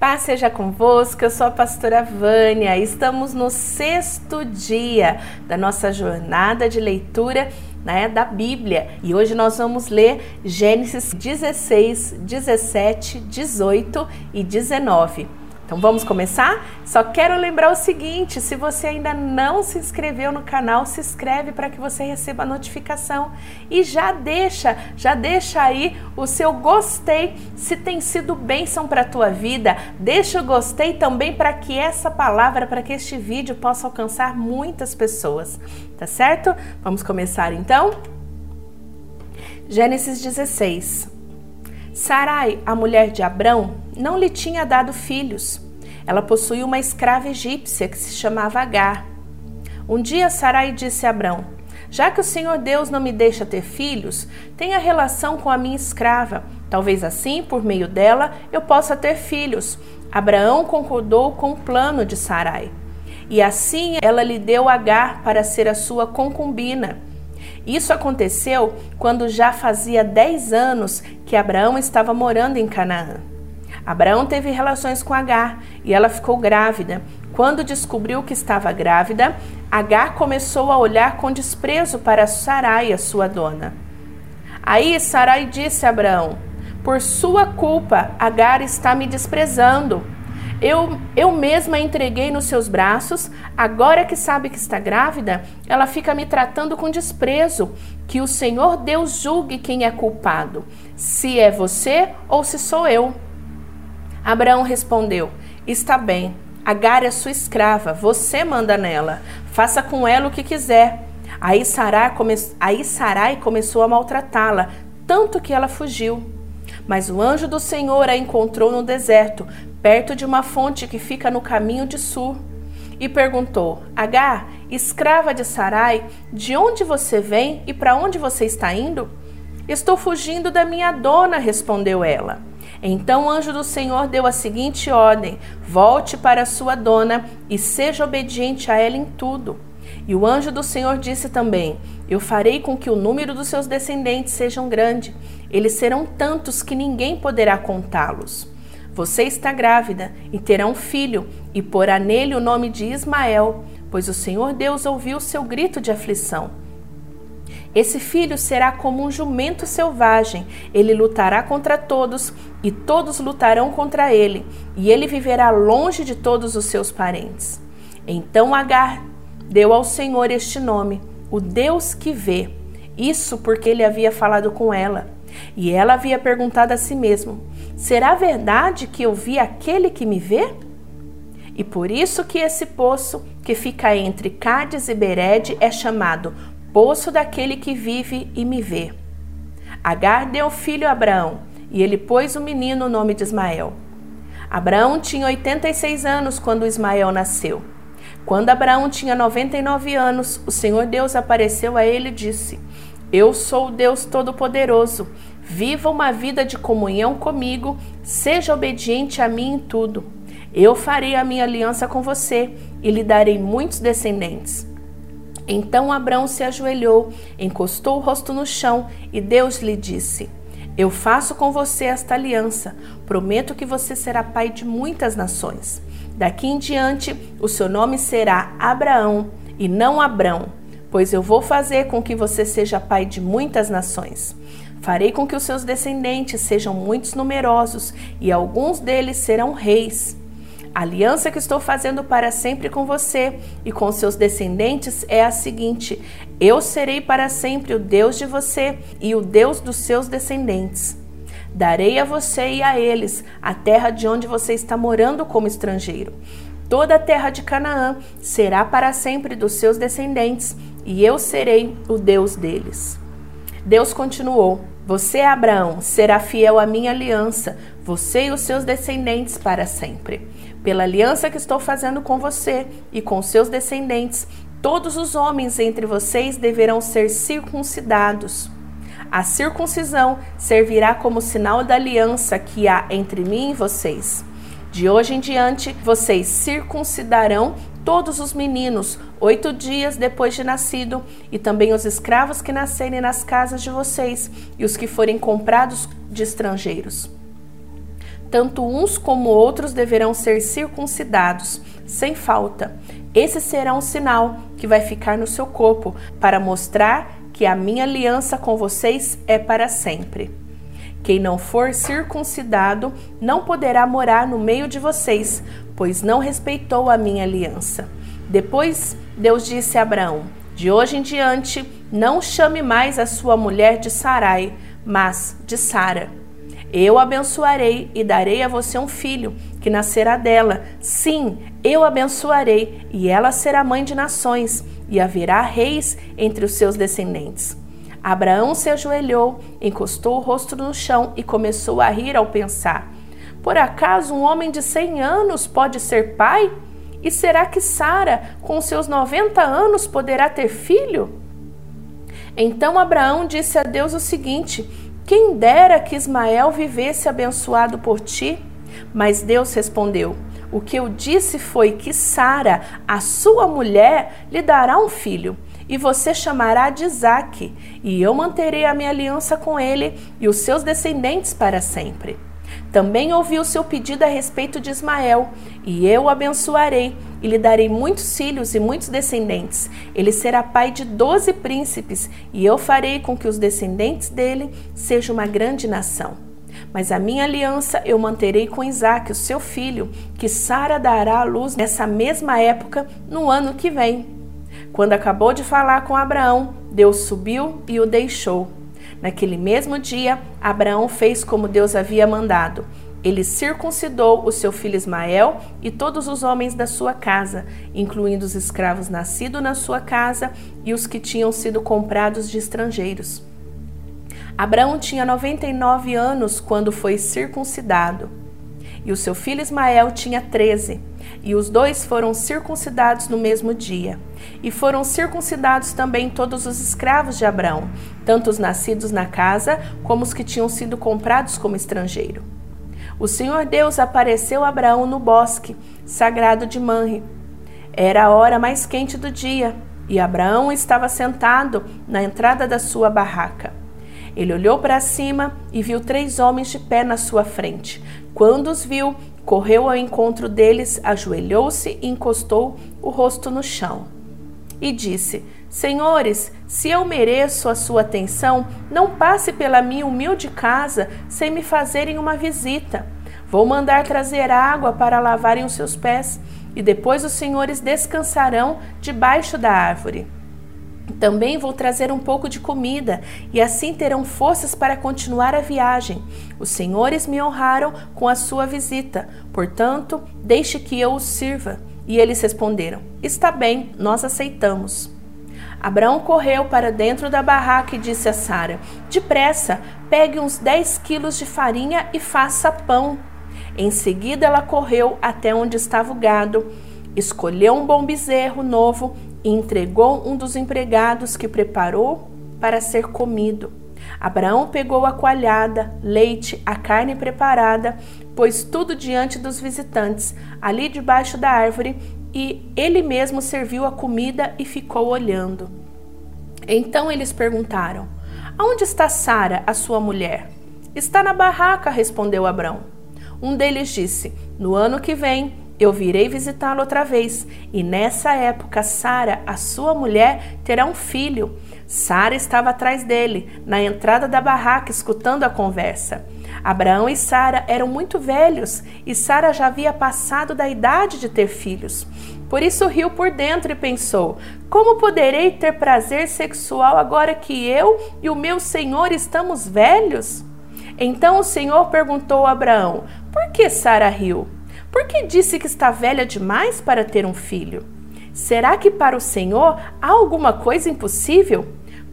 Paz seja convosco, eu sou a pastora Vânia. Estamos no sexto dia da nossa jornada de leitura né, da Bíblia e hoje nós vamos ler Gênesis 16, 17, 18 e 19. Então vamos começar? Só quero lembrar o seguinte: se você ainda não se inscreveu no canal, se inscreve para que você receba a notificação e já deixa, já deixa aí o seu gostei se tem sido bênção para a tua vida. Deixa o gostei também para que essa palavra, para que este vídeo possa alcançar muitas pessoas, tá certo? Vamos começar então? Gênesis 16. Sarai, a mulher de Abrão, não lhe tinha dado filhos. Ela possuía uma escrava egípcia que se chamava Agar. Um dia Sarai disse a Abrão: Já que o Senhor Deus não me deixa ter filhos, tenha relação com a minha escrava. Talvez assim, por meio dela, eu possa ter filhos. Abraão concordou com o plano de Sarai. E assim ela lhe deu Agar para ser a sua concubina. Isso aconteceu quando já fazia 10 anos que Abraão estava morando em Canaã. Abraão teve relações com Agar e ela ficou grávida. Quando descobriu que estava grávida, Agar começou a olhar com desprezo para Sarai, a sua dona. Aí Sarai disse a Abraão: Por sua culpa, Agar está me desprezando. Eu, eu mesma entreguei nos seus braços, agora que sabe que está grávida, ela fica me tratando com desprezo. Que o Senhor Deus julgue quem é culpado, se é você ou se sou eu. Abraão respondeu: Está bem, Agar é sua escrava, você manda nela, faça com ela o que quiser. Aí Sarai, come... Aí Sarai começou a maltratá-la, tanto que ela fugiu. Mas o anjo do Senhor a encontrou no deserto, perto de uma fonte que fica no caminho de Sur, e perguntou: Agar, escrava de Sarai, de onde você vem e para onde você está indo? Estou fugindo da minha dona, respondeu ela. Então o anjo do Senhor deu a seguinte ordem: Volte para sua dona e seja obediente a ela em tudo. E o anjo do Senhor disse também: Eu farei com que o número dos seus descendentes sejam grande. Eles serão tantos que ninguém poderá contá-los. Você está grávida e terá um filho, e porá nele o nome de Ismael, pois o Senhor Deus ouviu seu grito de aflição. Esse filho será como um jumento selvagem, ele lutará contra todos e todos lutarão contra ele, e ele viverá longe de todos os seus parentes. Então Agar deu ao Senhor este nome, o Deus que vê. Isso porque ele havia falado com ela. E ela havia perguntado a si mesma: Será verdade que eu vi aquele que me vê? E por isso que esse poço, que fica entre Cádiz e Bered, é chamado poço daquele que vive e me vê. Agar deu filho a Abraão, e ele pôs o menino o nome de Ismael. Abraão tinha 86 anos quando Ismael nasceu. Quando Abraão tinha 99 anos, o Senhor Deus apareceu a ele e disse: Eu sou o Deus Todo-Poderoso. Viva uma vida de comunhão comigo, seja obediente a mim em tudo. Eu farei a minha aliança com você e lhe darei muitos descendentes. Então Abraão se ajoelhou, encostou o rosto no chão e Deus lhe disse: Eu faço com você esta aliança. Prometo que você será pai de muitas nações. Daqui em diante, o seu nome será Abraão e não Abrão, pois eu vou fazer com que você seja pai de muitas nações. Farei com que os seus descendentes sejam muitos numerosos e alguns deles serão reis. A aliança que estou fazendo para sempre com você e com seus descendentes é a seguinte: eu serei para sempre o Deus de você e o Deus dos seus descendentes. Darei a você e a eles a terra de onde você está morando como estrangeiro. Toda a terra de Canaã será para sempre dos seus descendentes, e eu serei o Deus deles. Deus continuou: Você, Abraão, será fiel à minha aliança, você e os seus descendentes para sempre. Pela aliança que estou fazendo com você e com seus descendentes, todos os homens entre vocês deverão ser circuncidados. A circuncisão servirá como sinal da aliança que há entre mim e vocês. De hoje em diante, vocês circuncidarão todos os meninos oito dias depois de nascido, e também os escravos que nascerem nas casas de vocês e os que forem comprados de estrangeiros. tanto uns como outros deverão ser circuncidados, sem falta. Esse será um sinal que vai ficar no seu corpo para mostrar que a minha aliança com vocês é para sempre. Quem não for circuncidado não poderá morar no meio de vocês, pois não respeitou a minha aliança. Depois Deus disse a Abraão: De hoje em diante, não chame mais a sua mulher de Sarai, mas de Sara eu abençoarei e darei a você um filho, que nascerá dela. Sim, eu abençoarei, e ela será mãe de nações, e haverá reis entre os seus descendentes. Abraão se ajoelhou, encostou o rosto no chão e começou a rir ao pensar: Por acaso um homem de cem anos pode ser pai? E será que Sara, com seus noventa anos, poderá ter filho? Então Abraão disse a Deus o seguinte: quem dera que Ismael vivesse abençoado por ti? Mas Deus respondeu: O que eu disse foi que Sara, a sua mulher, lhe dará um filho, e você chamará de Isaque, e eu manterei a minha aliança com ele e os seus descendentes para sempre. Também ouvi o seu pedido a respeito de Ismael, e eu o abençoarei, e lhe darei muitos filhos e muitos descendentes. Ele será pai de doze príncipes, e eu farei com que os descendentes dele sejam uma grande nação. Mas a minha aliança eu manterei com Isaque, o seu filho, que Sara dará à luz nessa mesma época, no ano que vem. Quando acabou de falar com Abraão, Deus subiu e o deixou. Naquele mesmo dia, Abraão fez como Deus havia mandado. Ele circuncidou o seu filho Ismael e todos os homens da sua casa, incluindo os escravos nascidos na sua casa e os que tinham sido comprados de estrangeiros. Abraão tinha 99 anos quando foi circuncidado, e o seu filho Ismael tinha 13 e os dois foram circuncidados no mesmo dia. E foram circuncidados também todos os escravos de Abraão, tanto os nascidos na casa como os que tinham sido comprados como estrangeiro. O Senhor Deus apareceu a Abraão no bosque sagrado de Manre. Era a hora mais quente do dia, e Abraão estava sentado na entrada da sua barraca. Ele olhou para cima e viu três homens de pé na sua frente. Quando os viu, Correu ao encontro deles, ajoelhou-se e encostou o rosto no chão. E disse: Senhores, se eu mereço a sua atenção, não passe pela minha humilde casa sem me fazerem uma visita. Vou mandar trazer água para lavarem os seus pés, e depois os senhores descansarão debaixo da árvore. Também vou trazer um pouco de comida, e assim terão forças para continuar a viagem. Os senhores me honraram com a sua visita, portanto, deixe que eu os sirva. E eles responderam: Está bem, nós aceitamos. Abraão correu para dentro da barraca e disse a Sara: Depressa, pegue uns 10 quilos de farinha e faça pão. Em seguida, ela correu até onde estava o gado, escolheu um bom bezerro novo e entregou um dos empregados que preparou para ser comido. Abraão pegou a coalhada, leite, a carne preparada, pôs tudo diante dos visitantes, ali debaixo da árvore, e ele mesmo serviu a comida e ficou olhando. Então eles perguntaram: Aonde está Sara, a sua mulher? Está na barraca, respondeu Abraão. Um deles disse: No ano que vem eu virei visitá-lo outra vez, e nessa época Sara, a sua mulher, terá um filho. Sara estava atrás dele, na entrada da barraca, escutando a conversa. Abraão e Sara eram muito velhos, e Sara já havia passado da idade de ter filhos. Por isso riu por dentro e pensou: Como poderei ter prazer sexual agora que eu e o meu senhor estamos velhos? Então o Senhor perguntou a Abraão: Por que Sara riu? Por que disse que está velha demais para ter um filho? Será que para o Senhor há alguma coisa impossível?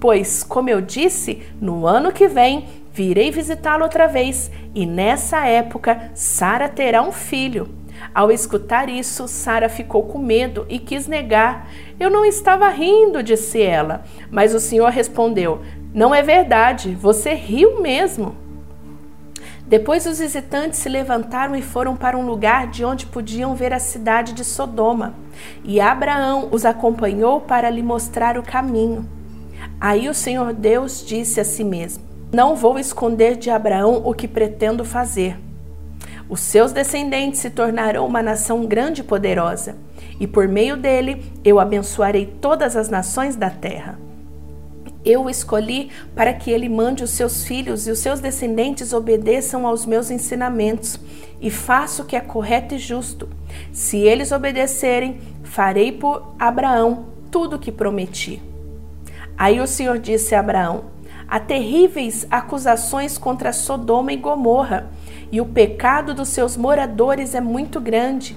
Pois, como eu disse, no ano que vem virei visitá-lo outra vez, e nessa época Sara terá um filho. Ao escutar isso, Sara ficou com medo e quis negar. Eu não estava rindo, disse ela. Mas o Senhor respondeu: Não é verdade, você riu mesmo. Depois os visitantes se levantaram e foram para um lugar de onde podiam ver a cidade de Sodoma. E Abraão os acompanhou para lhe mostrar o caminho. Aí o Senhor Deus disse a si mesmo: Não vou esconder de Abraão o que pretendo fazer. Os seus descendentes se tornarão uma nação grande e poderosa, e por meio dele eu abençoarei todas as nações da terra. Eu escolhi para que ele mande os seus filhos e os seus descendentes obedeçam aos meus ensinamentos e faça o que é correto e justo. Se eles obedecerem, farei por Abraão tudo o que prometi. Aí o Senhor disse a Abraão: Há terríveis acusações contra Sodoma e Gomorra, e o pecado dos seus moradores é muito grande.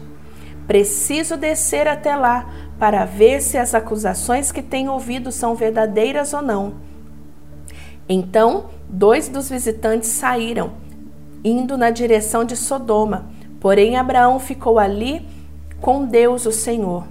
Preciso descer até lá para ver se as acusações que tenho ouvido são verdadeiras ou não. Então, dois dos visitantes saíram, indo na direção de Sodoma. Porém, Abraão ficou ali com Deus, o Senhor.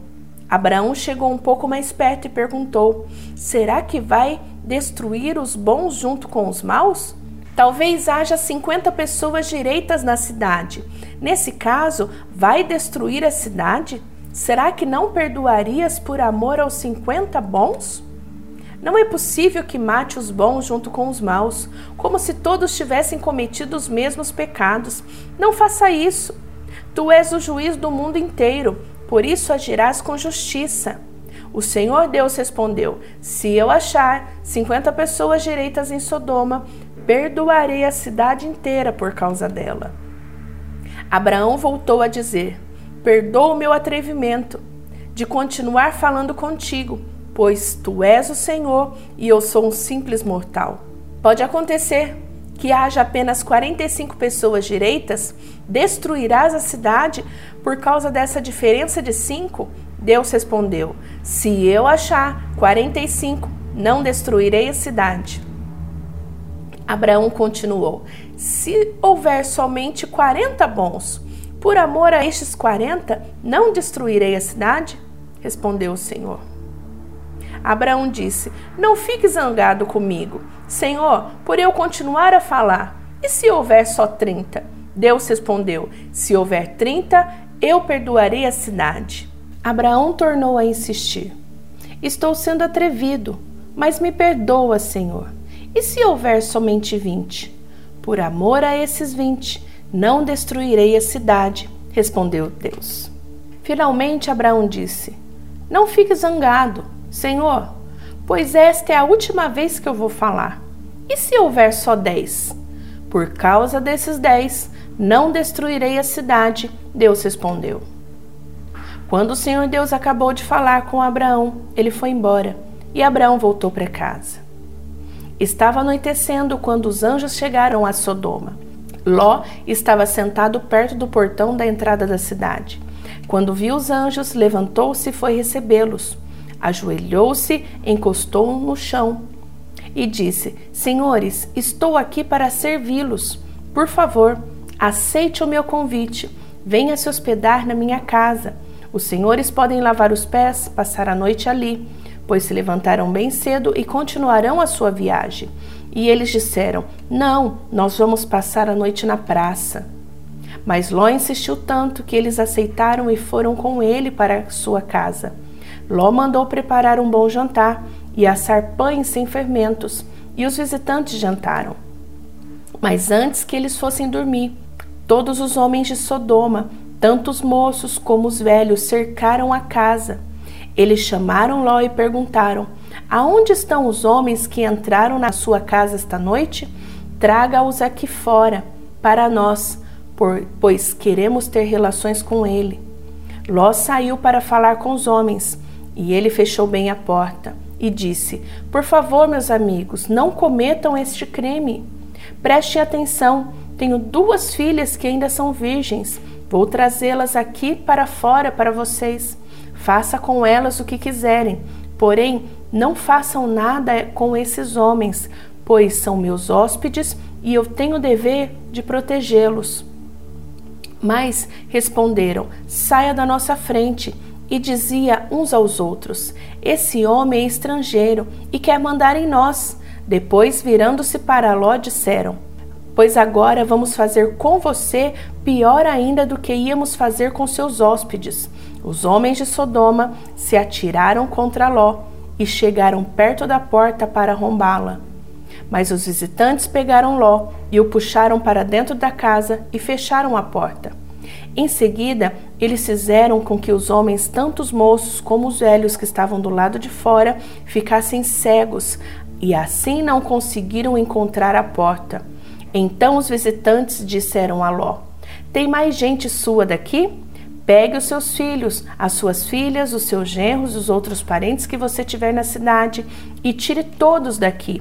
Abraão chegou um pouco mais perto e perguntou: Será que vai destruir os bons junto com os maus? Talvez haja 50 pessoas direitas na cidade. Nesse caso, vai destruir a cidade? Será que não perdoarias por amor aos 50 bons? Não é possível que mate os bons junto com os maus, como se todos tivessem cometido os mesmos pecados. Não faça isso. Tu és o juiz do mundo inteiro, por isso agirás com justiça. O Senhor Deus respondeu: Se eu achar 50 pessoas direitas em Sodoma, perdoarei a cidade inteira por causa dela. Abraão voltou a dizer: Perdoa o meu atrevimento de continuar falando contigo, pois tu és o Senhor e eu sou um simples mortal. Pode acontecer que haja apenas 45 pessoas direitas, destruirás a cidade por causa dessa diferença de cinco? Deus respondeu: Se eu achar 45, não destruirei a cidade. Abraão continuou: Se houver somente 40 bons, por amor a estes 40, não destruirei a cidade? Respondeu o Senhor. Abraão disse: Não fique zangado comigo, Senhor, por eu continuar a falar. E se houver só 30? Deus respondeu: Se houver 30, eu perdoarei a cidade. Abraão tornou a insistir: Estou sendo atrevido, mas me perdoa, Senhor. E se houver somente 20? Por amor a esses 20, não destruirei a cidade, respondeu Deus. Finalmente Abraão disse: Não fique zangado, Senhor, pois esta é a última vez que eu vou falar. E se houver só dez? Por causa desses dez, não destruirei a cidade, Deus respondeu. Quando o Senhor Deus acabou de falar com Abraão, ele foi embora e Abraão voltou para casa. Estava anoitecendo quando os anjos chegaram a Sodoma. Ló estava sentado perto do portão da entrada da cidade. Quando viu os anjos, levantou-se e foi recebê-los. Ajoelhou-se, encostou no chão e disse: Senhores, estou aqui para servi-los. Por favor, aceite o meu convite. Venha se hospedar na minha casa. Os senhores podem lavar os pés, passar a noite ali, pois se levantaram bem cedo e continuarão a sua viagem. E eles disseram: Não, nós vamos passar a noite na praça. Mas Ló insistiu tanto que eles aceitaram e foram com ele para sua casa. Ló mandou preparar um bom jantar e assar pães sem fermentos, e os visitantes jantaram. Mas antes que eles fossem dormir, todos os homens de Sodoma, tanto os moços como os velhos, cercaram a casa. Eles chamaram Ló e perguntaram: Aonde estão os homens que entraram na sua casa esta noite? Traga-os aqui fora, para nós, pois queremos ter relações com ele. Ló saiu para falar com os homens, e ele fechou bem a porta e disse: Por favor, meus amigos, não cometam este crime. Prestem atenção, tenho duas filhas que ainda são virgens. Vou trazê-las aqui para fora para vocês. Faça com elas o que quiserem, porém não façam nada com esses homens, pois são meus hóspedes e eu tenho o dever de protegê-los. Mas responderam: Saia da nossa frente. E dizia uns aos outros: Esse homem é estrangeiro e quer mandar em nós. Depois, virando-se para Ló, disseram: Pois agora vamos fazer com você pior ainda do que íamos fazer com seus hóspedes. Os homens de Sodoma se atiraram contra Ló e chegaram perto da porta para arrombá-la. Mas os visitantes pegaram Ló e o puxaram para dentro da casa e fecharam a porta. Em seguida, eles fizeram com que os homens, tanto os moços como os velhos que estavam do lado de fora, ficassem cegos e assim não conseguiram encontrar a porta. Então os visitantes disseram a Ló: Tem mais gente sua daqui? Pegue os seus filhos, as suas filhas, os seus genros, os outros parentes que você tiver na cidade e tire todos daqui,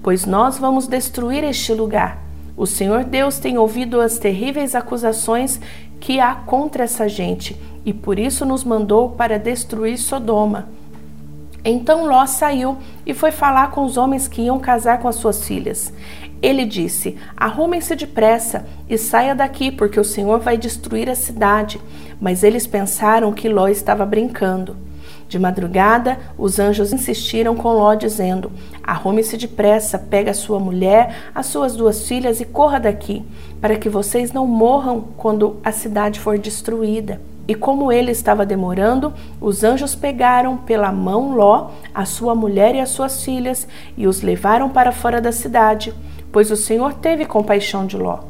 pois nós vamos destruir este lugar. O Senhor Deus tem ouvido as terríveis acusações que há contra essa gente e por isso nos mandou para destruir Sodoma. Então Ló saiu e foi falar com os homens que iam casar com as suas filhas. Ele disse: Arrumem-se depressa e saia daqui, porque o Senhor vai destruir a cidade. Mas eles pensaram que Ló estava brincando. De madrugada, os anjos insistiram com Ló, dizendo: Arrume-se depressa, pega a sua mulher, as suas duas filhas e corra daqui, para que vocês não morram quando a cidade for destruída. E como ele estava demorando, os anjos pegaram pela mão Ló, a sua mulher e as suas filhas, e os levaram para fora da cidade, pois o Senhor teve compaixão de Ló.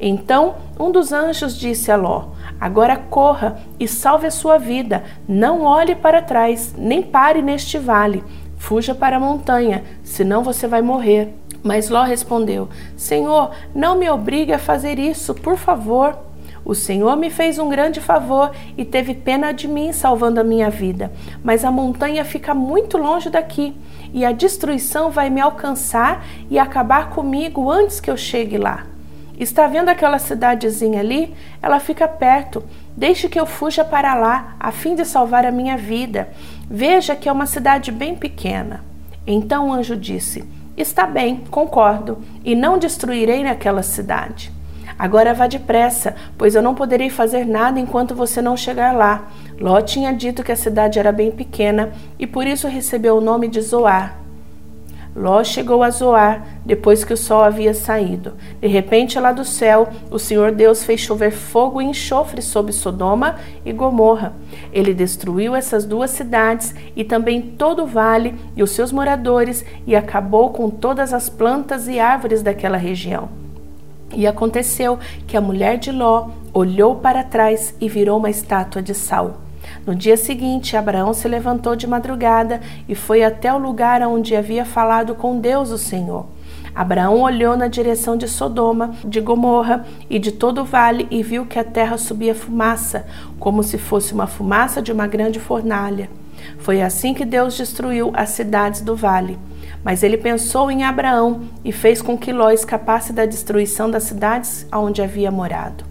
Então um dos anjos disse a Ló: Agora corra e salve a sua vida. Não olhe para trás, nem pare neste vale. Fuja para a montanha, senão você vai morrer. Mas Ló respondeu: Senhor, não me obrigue a fazer isso, por favor. O Senhor me fez um grande favor e teve pena de mim, salvando a minha vida. Mas a montanha fica muito longe daqui e a destruição vai me alcançar e acabar comigo antes que eu chegue lá. Está vendo aquela cidadezinha ali? Ela fica perto. Deixe que eu fuja para lá, a fim de salvar a minha vida. Veja que é uma cidade bem pequena. Então o anjo disse: Está bem, concordo, e não destruirei naquela cidade. Agora vá depressa, pois eu não poderei fazer nada enquanto você não chegar lá. Ló tinha dito que a cidade era bem pequena e por isso recebeu o nome de Zoar. Ló chegou a Zoar depois que o sol havia saído. De repente, lá do céu, o Senhor Deus fez chover fogo e enxofre sobre Sodoma e Gomorra. Ele destruiu essas duas cidades e também todo o vale e os seus moradores e acabou com todas as plantas e árvores daquela região. E aconteceu que a mulher de Ló olhou para trás e virou uma estátua de sal. No dia seguinte, Abraão se levantou de madrugada e foi até o lugar onde havia falado com Deus o Senhor. Abraão olhou na direção de Sodoma, de Gomorra e de todo o vale e viu que a terra subia fumaça, como se fosse uma fumaça de uma grande fornalha. Foi assim que Deus destruiu as cidades do vale. Mas ele pensou em Abraão e fez com que Ló escapasse da destruição das cidades onde havia morado.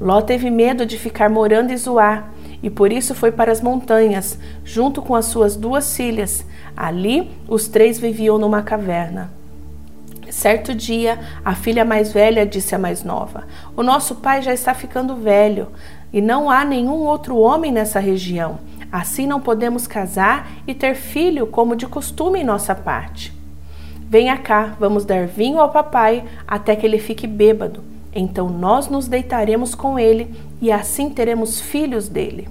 Ló teve medo de ficar morando em Zoar e por isso foi para as montanhas, junto com as suas duas filhas. Ali, os três viviam numa caverna. Certo dia, a filha mais velha disse à mais nova: O nosso pai já está ficando velho e não há nenhum outro homem nessa região. Assim não podemos casar e ter filho como de costume em nossa parte. Venha cá, vamos dar vinho ao papai até que ele fique bêbado. Então nós nos deitaremos com ele e assim teremos filhos dele.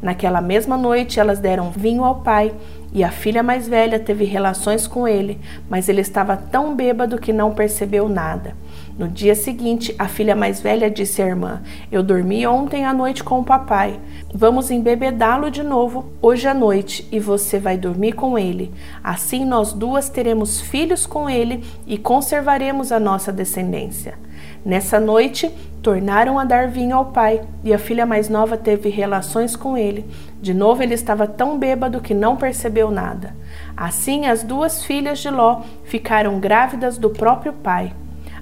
Naquela mesma noite elas deram vinho ao pai e a filha mais velha teve relações com ele, mas ele estava tão bêbado que não percebeu nada. No dia seguinte, a filha mais velha disse à irmã: Eu dormi ontem à noite com o papai. Vamos embebedá-lo de novo hoje à noite e você vai dormir com ele. Assim nós duas teremos filhos com ele e conservaremos a nossa descendência. Nessa noite, tornaram a dar vinho ao pai, e a filha mais nova teve relações com ele. De novo, ele estava tão bêbado que não percebeu nada. Assim, as duas filhas de Ló ficaram grávidas do próprio pai.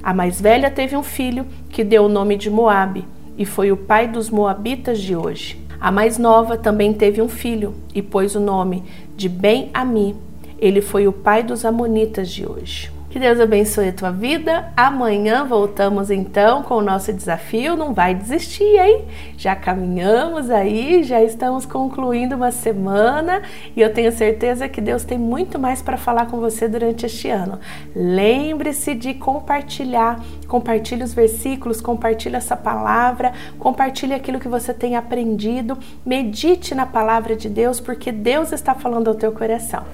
A mais velha teve um filho que deu o nome de Moabe, e foi o pai dos moabitas de hoje. A mais nova também teve um filho e pôs o nome de Ben-Ami. Ele foi o pai dos amonitas de hoje. Que Deus abençoe a tua vida. Amanhã voltamos então com o nosso desafio. Não vai desistir, hein? Já caminhamos aí, já estamos concluindo uma semana e eu tenho certeza que Deus tem muito mais para falar com você durante este ano. Lembre-se de compartilhar, compartilhe os versículos, compartilhe essa palavra, compartilhe aquilo que você tem aprendido, medite na palavra de Deus, porque Deus está falando ao teu coração.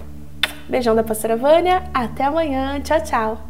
Beijão da pastora Vânia, até amanhã, tchau, tchau!